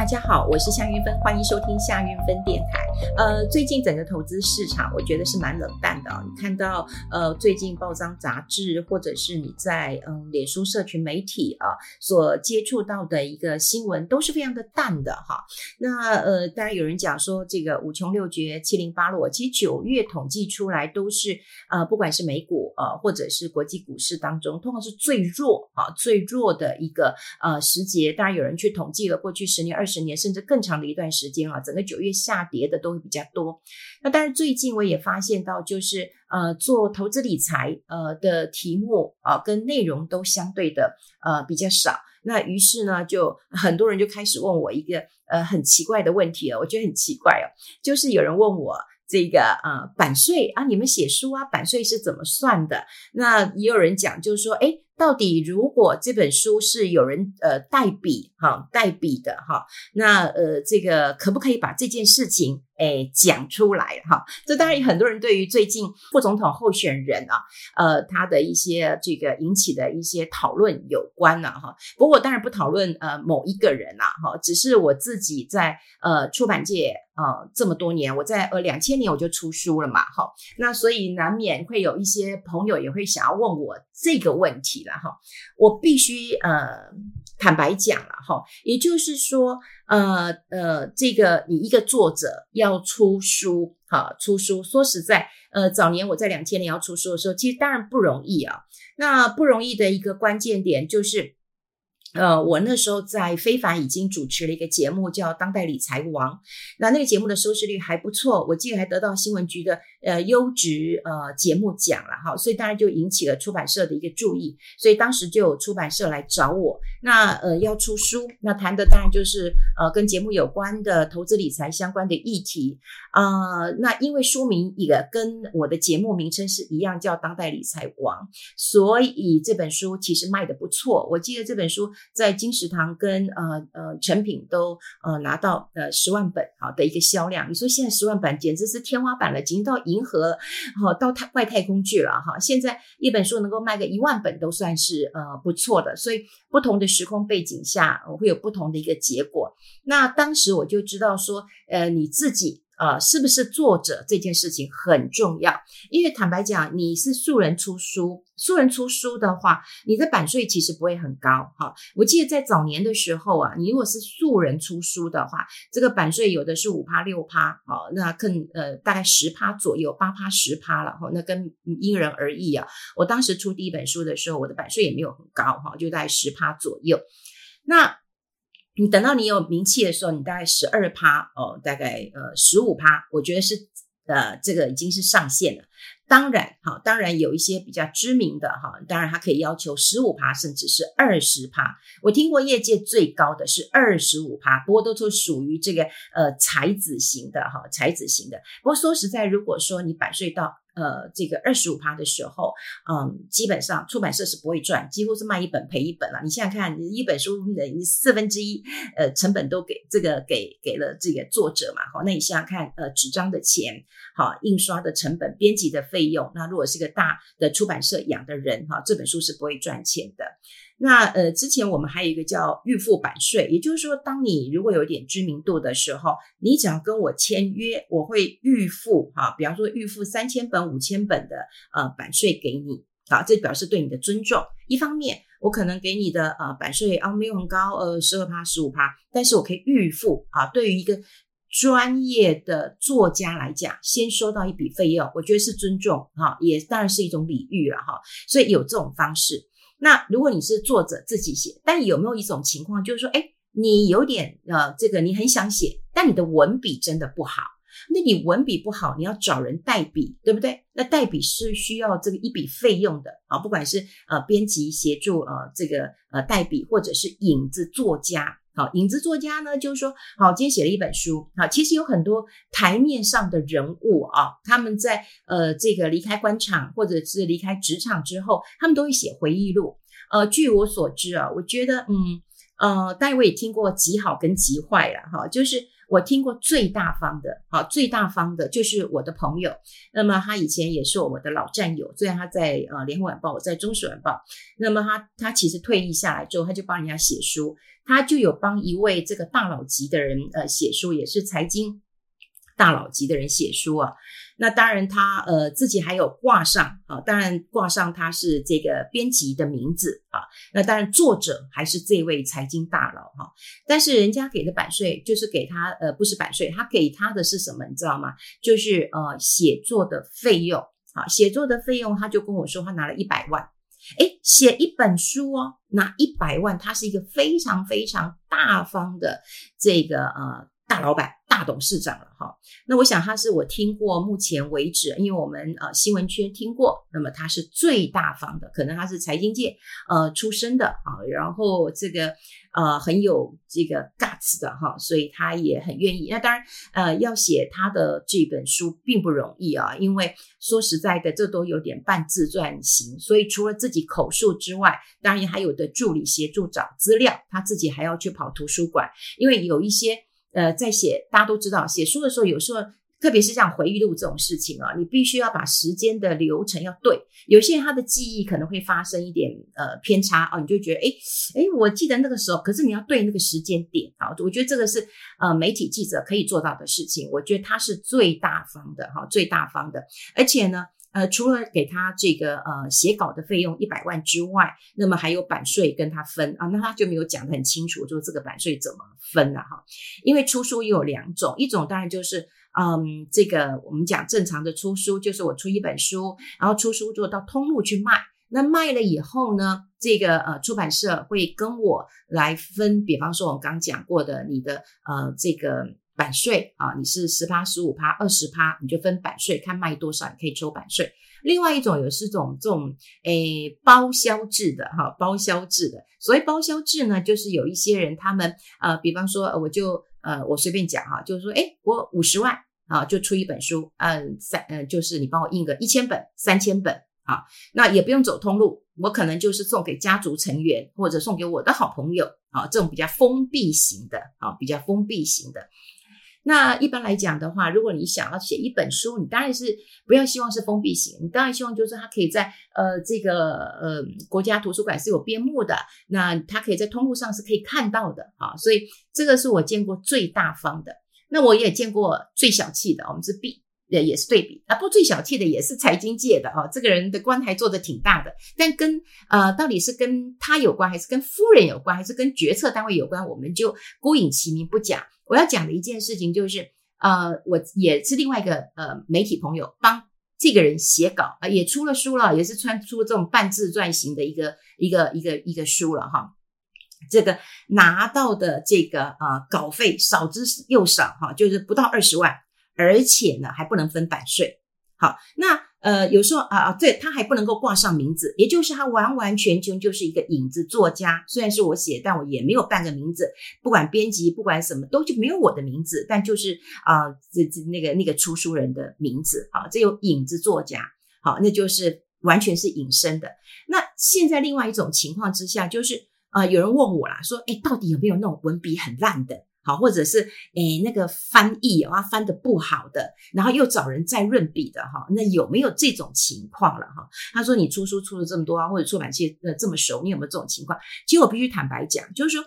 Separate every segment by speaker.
Speaker 1: 大家好，我是夏云芬，欢迎收听夏云芬电台。呃，最近整个投资市场，我觉得是蛮冷淡的。你看到呃，最近报章杂志，或者是你在嗯脸书社群媒体啊所接触到的一个新闻，都是非常的淡的哈。那呃，当然有人讲说这个五穷六绝七零八落，其实九月统计出来都是呃，不管是美股呃，或者是国际股市当中，通常是最弱啊最弱的一个呃时节。当然有人去统计了过去十年二。十年甚至更长的一段时间啊，整个九月下跌的都会比较多。那但是，最近我也发现到，就是呃，做投资理财呃的题目啊，跟内容都相对的呃比较少。那于是呢，就很多人就开始问我一个呃很奇怪的问题了，我觉得很奇怪哦，就是有人问我这个呃版税啊，你们写书啊，版税是怎么算的？那也有人讲，就是说，诶到底如果这本书是有人呃代笔哈代笔的哈，那呃这个可不可以把这件事情诶讲出来哈？这当然很多人对于最近副总统候选人啊呃他的一些这个引起的一些讨论有关了哈。不过我当然不讨论呃某一个人呐哈，只是我自己在呃出版界啊这么多年，我在呃两千年我就出书了嘛哈，那所以难免会有一些朋友也会想要问我这个问题了。然后我必须呃坦白讲了哈，也就是说呃呃，这个你一个作者要出书哈，出书说实在呃，早年我在两千年要出书的时候，其实当然不容易啊。那不容易的一个关键点就是。呃，我那时候在非凡已经主持了一个节目，叫《当代理财王》。那那个节目的收视率还不错，我记得还得到新闻局的呃优质呃节目奖了哈。所以当然就引起了出版社的一个注意，所以当时就有出版社来找我。那呃要出书，那谈的当然就是呃跟节目有关的投资理财相关的议题啊、那因为书名也跟我的节目名称是一样，叫《当代理财王》，所以这本书其实卖的不错。我记得这本书。在金石堂跟呃呃诚品都呃拿到呃十万本好的一个销量，你说现在十万本简直是天花板了，已经到银河哦到太外太空去了哈。现在一本书能够卖个一万本都算是呃不错的，所以不同的时空背景下，会有不同的一个结果。那当时我就知道说，呃你自己。呃，是不是作者这件事情很重要？因为坦白讲，你是素人出书，素人出书的话，你的版税其实不会很高哈。我记得在早年的时候啊，你如果是素人出书的话，这个版税有的是五趴六趴，好，那更呃大概十趴左右，八趴十趴了哈，那跟因人而异啊。我当时出第一本书的时候，我的版税也没有很高哈，就大概十趴左右。那你等到你有名气的时候，你大概十二趴哦，大概呃十五趴，我觉得是呃这个已经是上限了。当然哈，当然有一些比较知名的哈，当然他可以要求十五趴，甚至是二十趴。我听过业界最高的是二十五趴，不过都是属于这个呃才子型的哈，才子型的。不过说实在，如果说你百岁到。呃，这个二十五趴的时候，嗯，基本上出版社是不会赚，几乎是卖一本赔一本了。你想想看，一本书的四分之一，呃，成本都给这个给给了这个作者嘛，好，那你想想看，呃，纸张的钱，好，印刷的成本，编辑的费用，那如果是个大的出版社养的人，哈，这本书是不会赚钱的。那呃，之前我们还有一个叫预付版税，也就是说，当你如果有一点知名度的时候，你只要跟我签约，我会预付哈，比方说预付三千本、五千本的呃版税给你，好，这表示对你的尊重。一方面，我可能给你的呃版税啊没有很高，呃十二趴、十五趴，但是我可以预付啊。对于一个专业的作家来讲，先收到一笔费用，我觉得是尊重哈，也当然是一种礼遇了哈。所以有这种方式。那如果你是作者自己写，但有没有一种情况，就是说，诶，你有点呃，这个你很想写，但你的文笔真的不好，那你文笔不好，你要找人代笔，对不对？那代笔是需要这个一笔费用的啊，不管是呃编辑协助呃这个呃代笔，或者是影子作家。好，影子作家呢，就是说，好，今天写了一本书，好，其实有很多台面上的人物啊，他们在呃这个离开官场或者是离开职场之后，他们都会写回忆录。呃，据我所知啊，我觉得，嗯呃，当然我也听过极好跟极坏了哈，就是我听过最大方的，好，最大方的就是我的朋友。那么他以前也是我的老战友，虽然他在呃联合晚报，我在中时晚报。那么他他其实退役下来之后，他就帮人家写书，他就有帮一位这个大佬级的人呃写书，也是财经大佬级的人写书啊。那当然他，呃自己还有挂上啊，当然挂上他是这个编辑的名字啊。那当然作者还是这位财经大佬哈、但是人家给的版税就是给他呃不是版税，他给他的是什么？你知道吗？就是呃写作的费用啊，写作的费用，他就跟我说他拿了一百万。诶，写一本书哦，拿一百万，他是一个非常非常大方的这个呃大老板。大董事长了哈，那我想他是我听过目前为止，因为我们呃新闻圈听过，那么他是最大方的，可能他是财经界呃出身的啊，然后这个呃很有这个 guts 的哈，所以他也很愿意。那当然呃要写他的这本书并不容易啊，因为说实在的，这都有点半自传型，所以除了自己口述之外，当然还有的助理协助找资料，他自己还要去跑图书馆，因为有一些。呃，在写，大家都知道，写书的时候，有时候，特别是像回忆录这种事情啊，你必须要把时间的流程要对。有些人他的记忆可能会发生一点呃偏差啊，你就觉得，诶诶，我记得那个时候，可是你要对那个时间点啊。我觉得这个是呃媒体记者可以做到的事情。我觉得他是最大方的哈，最大方的，而且呢。呃，除了给他这个呃写稿的费用一百万之外，那么还有版税跟他分啊，那他就没有讲得很清楚，就是这个版税怎么分了哈？因为出书也有两种，一种当然就是嗯，这个我们讲正常的出书，就是我出一本书，然后出书之后到通路去卖，那卖了以后呢，这个呃出版社会跟我来分，比方说我们刚讲过的你的呃这个。版税啊，你是十趴、十五趴、二十趴，你就分版税，看卖多少，你可以抽版税。另外一种有是这种这种诶包销制的哈，包销制的。所谓包销制呢，就是有一些人他们呃，比方说我就呃我随便讲哈，就是说诶我五十万啊就出一本书，嗯三嗯就是你帮我印个一千本、三千本啊，那也不用走通路，我可能就是送给家族成员或者送给我的好朋友啊，这种比较封闭型的啊，比较封闭型的。那一般来讲的话，如果你想要写一本书，你当然是不要希望是封闭型，你当然希望就是它可以在呃这个呃国家图书馆是有编目的，那它可以在通路上是可以看到的啊，所以这个是我见过最大方的。那我也见过最小气的，我们是 B，也也是对比啊，不最小气的也是财经界的啊，这个人的官还做得挺大的，但跟呃到底是跟他有关，还是跟夫人有关，还是跟决策单位有关，我们就姑隐其名不讲。我要讲的一件事情就是，呃，我也是另外一个呃媒体朋友帮这个人写稿啊、也出了书了，也是穿出这种半自传型的一个一个一个一个书了哈。这个拿到的这个啊、稿费少之又少哈，就是不到二十万，而且呢还不能分版税。好，那。呃，有时候啊啊，对，他还不能够挂上名字，也就是他完完全全就是一个影子作家。虽然是我写，但我也没有半个名字，不管编辑，不管什么，都就没有我的名字。但就是啊，这这那个那个出书人的名字，好，这有影子作家，好，那就是完全是隐身的。那现在另外一种情况之下，就是啊，有人问我啦，说，哎，到底有没有那种文笔很烂的？好，或者是诶那个翻译啊翻的不好的，然后又找人再润笔的哈，那有没有这种情况了哈？他说你出书出了这么多啊，或者出版界呃这么熟，你有没有这种情况？其实我必须坦白讲，就是说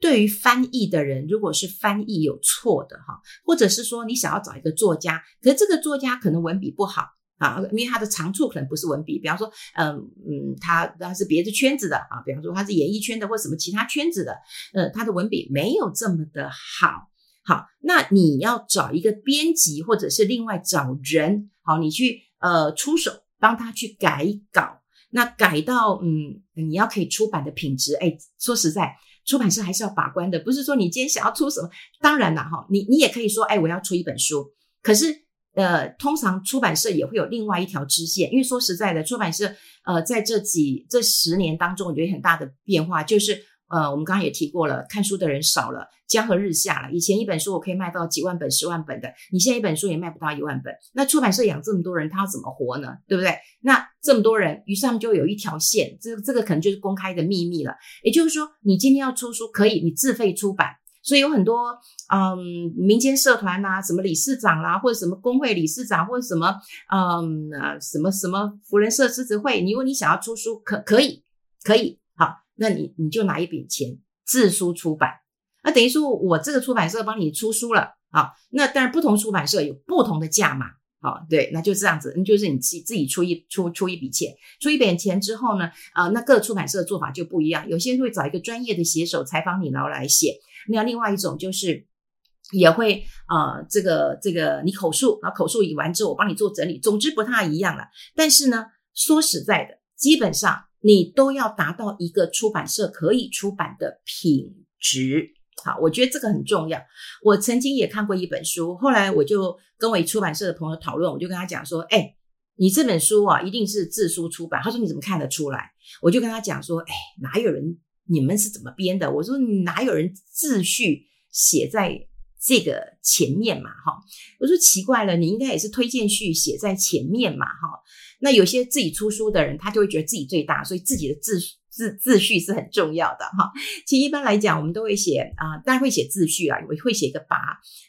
Speaker 1: 对于翻译的人，如果是翻译有错的哈，或者是说你想要找一个作家，可是这个作家可能文笔不好。啊，因为他的长处可能不是文笔，比方说，嗯嗯，他他是别的圈子的啊，比方说他是演艺圈的或什么其他圈子的，呃，他的文笔没有这么的好，好，那你要找一个编辑或者是另外找人，好，你去呃出手帮他去改稿，那改到嗯，你要可以出版的品质，哎，说实在，出版社还是要把关的，不是说你今天想要出什么，当然了哈，你你也可以说，哎，我要出一本书，可是。呃，通常出版社也会有另外一条支线，因为说实在的，出版社呃在这几这十年当中，我觉得很大的变化就是，呃，我们刚刚也提过了，看书的人少了，江河日下了。以前一本书我可以卖到几万本、十万本的，你现在一本书也卖不到一万本。那出版社养这么多人，他要怎么活呢？对不对？那这么多人，于是他们就有一条线，这这个可能就是公开的秘密了。也就是说，你今天要出书，可以你自费出版。所以有很多嗯民间社团呐，什么理事长啦，或者什么工会理事长，或者什么嗯啊什么什么福人社狮子会，你如果你想要出书，可可以可以好，那你你就拿一笔钱自书出版，那等于说我这个出版社帮你出书了啊，那当然不同出版社有不同的价码。好，对，那就这样子，那就是你自己自己出一出出一笔钱，出一笔钱之后呢，啊、那各出版社的做法就不一样，有些人会找一个专业的写手采访你，然后来写。那另外一种就是也会、呃，这个这个你口述，然后口述完之后，我帮你做整理。总之不太一样了。但是呢，说实在的，基本上你都要达到一个出版社可以出版的品质。好，我觉得这个很重要。我曾经也看过一本书，后来我就跟我出版社的朋友讨论，我就跟他讲说：“哎，你这本书啊，一定是自书出版。”他说：“你怎么看得出来？”我就跟他讲说：“哎，哪有人？你们是怎么编的？”我说：“哪有人自序写在这个前面嘛？哈，我说奇怪了，你应该也是推荐序写在前面嘛？哈，那有些自己出书的人，他就会觉得自己最大，所以自己的自。”自自序是很重要的哈，其实一般来讲，我们都会写啊、呃，当然会写自序啊，也会写个跋。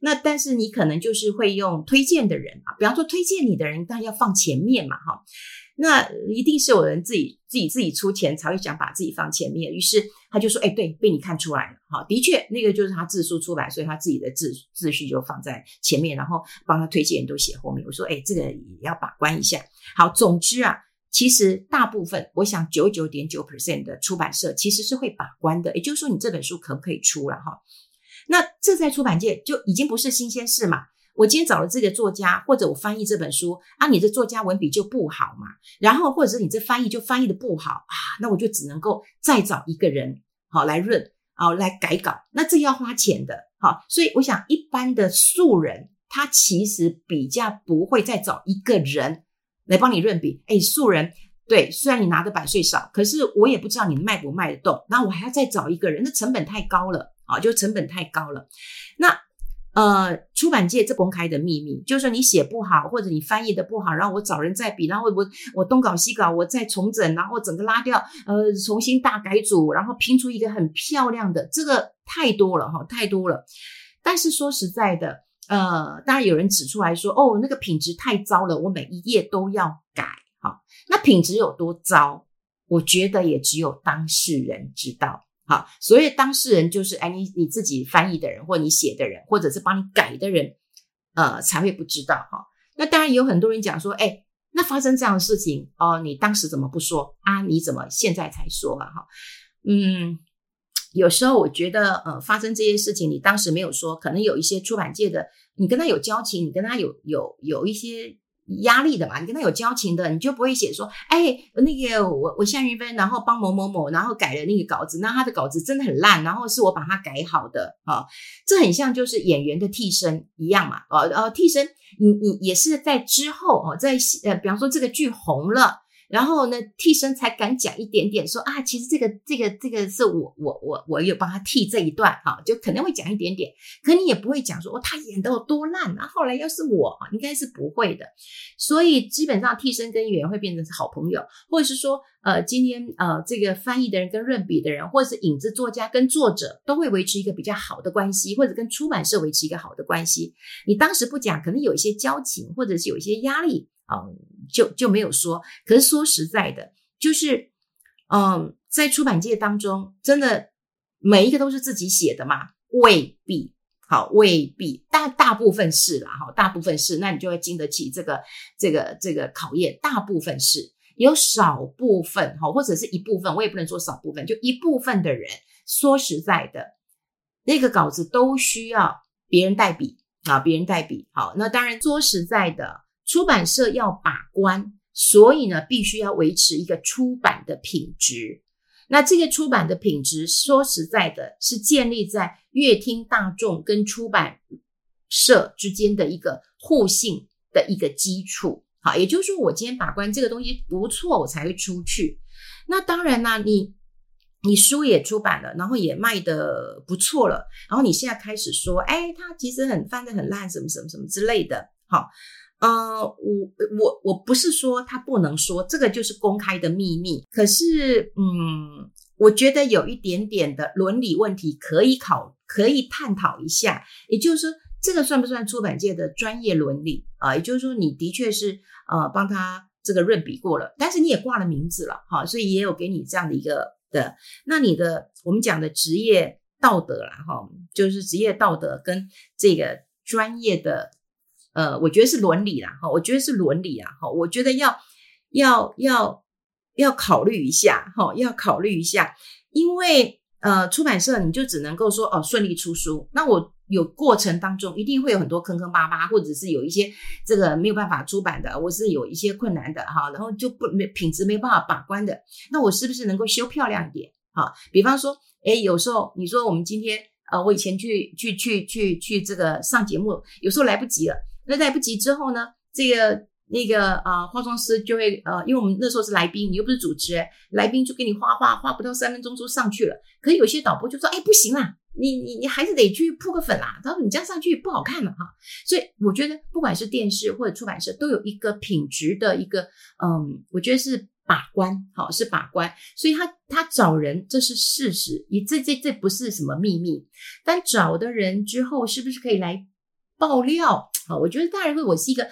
Speaker 1: 那但是你可能就是会用推荐的人啊，比方说推荐你的人，当然要放前面嘛哈。那一定是有人自己自己自己出钱才会想把自己放前面，于是他就说，哎，对，被你看出来了哈，的确那个就是他自书出版，所以他自己的自自序就放在前面，然后帮他推荐人都写后面。我说，哎，这个也要把关一下。好，总之啊。其实大部分，我想九九点九 percent 的出版社其实是会把关的，也就是说，你这本书可不可以出了哈？那这在出版界就已经不是新鲜事嘛。我今天找了这个作家，或者我翻译这本书啊，你这作家文笔就不好嘛，然后或者是你这翻译就翻译的不好啊，那我就只能够再找一个人好来润啊来改稿，那这要花钱的，好，所以我想一般的素人他其实比较不会再找一个人。来帮你润笔，哎，素人，对，虽然你拿的版税少，可是我也不知道你卖不卖得动，那我还要再找一个人，那成本太高了啊，就成本太高了。那呃，出版界这公开的秘密，就是说你写不好或者你翻译的不好，然后我找人再比，然后我我东搞西搞，我再重整，然后整个拉掉，呃，重新大改组，然后拼出一个很漂亮的，这个太多了哈，太多了。但是说实在的。呃，当然有人指出来说，哦，那个品质太糟了，我每一页都要改。哈，那品质有多糟？我觉得也只有当事人知道。好，所以当事人就是哎，你你自己翻译的人，或你写的人，或者是帮你改的人，呃，才会不知道哈。那当然有很多人讲说，哎，那发生这样的事情哦，你当时怎么不说啊？你怎么现在才说啊？哈，嗯。有时候我觉得，呃，发生这些事情，你当时没有说，可能有一些出版界的，你跟他有交情，你跟他有有有一些压力的嘛，你跟他有交情的，你就不会写说，哎，那个我我向云飞，然后帮某某某，然后改了那个稿子，那他的稿子真的很烂，然后是我把他改好的啊，这很像就是演员的替身一样嘛，哦呃，替身，你你也是在之后哦，在呃，比方说这个剧红了。然后呢，替身才敢讲一点点，说啊，其实这个这个这个是我我我我有帮他替这一段哈，就可能会讲一点点，可你也不会讲说哦，他演的有多烂啊。后来要是我，应该是不会的。所以基本上替身跟演员会变成是好朋友，或者是说呃，今天呃这个翻译的人跟润笔的人，或者是影子作家跟作者都会维持一个比较好的关系，或者跟出版社维持一个好的关系。你当时不讲，可能有一些交情，或者是有一些压力。嗯，就就没有说。可是说实在的，就是，嗯，在出版界当中，真的每一个都是自己写的吗？未必，好，未必。大大部分是啦，哈，大部分是。那你就会经得起这个这个这个考验。大部分是，有少部分，哈，或者是一部分，我也不能说少部分，就一部分的人。说实在的，那个稿子都需要别人代笔啊，别人代笔。好，那当然说实在的。出版社要把关，所以呢，必须要维持一个出版的品质。那这个出版的品质，说实在的，是建立在乐听大众跟出版社之间的一个互信的一个基础。好，也就是说，我今天把关这个东西不错，我才会出去。那当然啦，你你书也出版了，然后也卖得不错了，然后你现在开始说，哎，它其实很翻得很烂，什么什么什么之类的，好。呃，我我我不是说他不能说，这个就是公开的秘密。可是，嗯，我觉得有一点点的伦理问题可以考可以探讨一下。也就是说，这个算不算出版界的专业伦理啊？也就是说，你的确是呃帮他这个润笔过了，但是你也挂了名字了，哈，所以也有给你这样的一个的。那你的我们讲的职业道德啦，哈，就是职业道德跟这个专业的，呃，我觉得是伦理啦，哈，我觉得是伦理啊，哈，我觉得要要要要考虑一下，哈，要考虑一下，因为呃，出版社你就只能够说哦，顺利出书，那我有过程当中一定会有很多坑坑巴巴，或者是有一些这个没有办法出版的，我是有一些困难的哈，然后就不没品质没办法把关的，那我是不是能够修漂亮一点？哈，比方说，诶，有时候你说我们今天，呃，我以前去去去去去这个上节目，有时候来不及了。那来不及之后呢，这个那个啊、化妆师就会呃，因为我们那时候是来宾，你又不是主持人，来宾就给你画画，画不到三分钟就上去了。可有些导播就说，哎，不行啦，你你你还是得去铺个粉啦。他说你这样上去不好看了哈。所以我觉得，不管是电视或者出版社，都有一个品质的一个，嗯，我觉得是。把关，好，是把关，所以他他找人，这是事实，你这这这不是什么秘密。但找的人之后，是不是可以来爆料？好，我觉得大人会，我是一个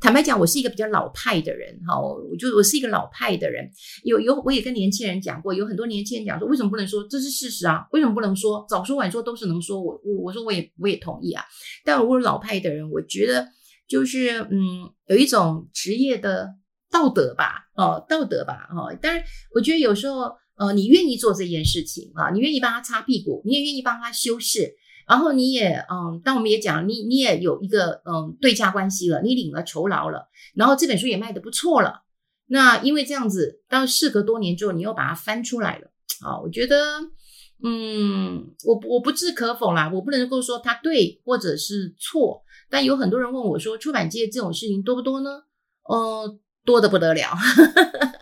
Speaker 1: 坦白讲，我是一个比较老派的人，哈，我就我是一个老派的人。有有，我也跟年轻人讲过，有很多年轻人讲说，为什么不能说这是事实啊？为什么不能说？早说晚说都是能说。我我我说我也我也同意啊。但我是老派的人，我觉得就是嗯，有一种职业的。道德吧，哦，道德吧，哦，当然，我觉得有时候，呃，你愿意做这件事情啊，你愿意帮他擦屁股，你也愿意帮他修饰，然后你也，嗯，当我们也讲，你你也有一个，嗯，对价关系了，你领了酬劳了，然后这本书也卖得不错了，那因为这样子，到事隔多年之后，你又把它翻出来了，啊，我觉得，嗯，我我不置可否啦，我不能够说它对或者是错，但有很多人问我说，出版界这种事情多不多呢？呃。多得不得了，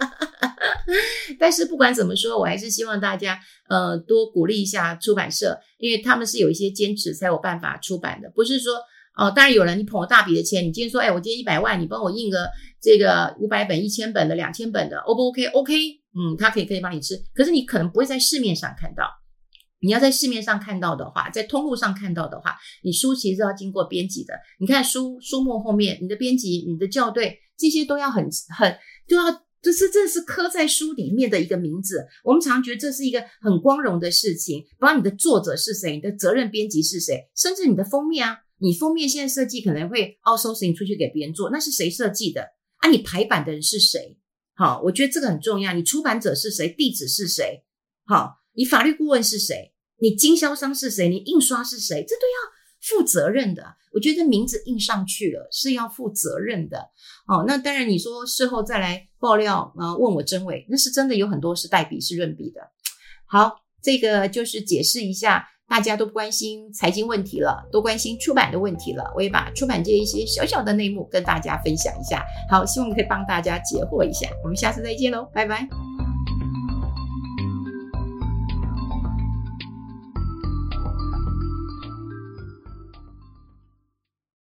Speaker 1: 但是不管怎么说，我还是希望大家呃多鼓励一下出版社，因为他们是有一些坚持才有办法出版的，不是说哦，当然有人你捧了大笔的钱，你今天说哎，我今天一百万，你帮我印个这个五百本、一千本的、两千本的，O 不 OK？OK，嗯，他可以可以帮你吃，可是你可能不会在市面上看到。你要在市面上看到的话，在通路上看到的话，你书其实要经过编辑的。你看书书末后面，你的编辑、你的校对，这些都要很很都要，就是这是刻在书里面的一个名字。我们常觉得这是一个很光荣的事情，不管你的作者是谁，你的责任编辑是谁，甚至你的封面啊，你封面现在设计可能会 outsourcing 出去给别人做，那是谁设计的？啊，你排版的人是谁？好，我觉得这个很重要。你出版者是谁？地址是谁？好。你法律顾问是谁？你经销商是谁？你印刷是谁？这都要负责任的。我觉得名字印上去了是要负责任的。哦，那当然你说事后再来爆料啊，问我真伪，那是真的有很多是代笔是润笔的。好，这个就是解释一下，大家都不关心财经问题了，都关心出版的问题了。我也把出版界一些小小的内幕跟大家分享一下。好，希望可以帮大家解惑一下。我们下次再见喽，拜拜。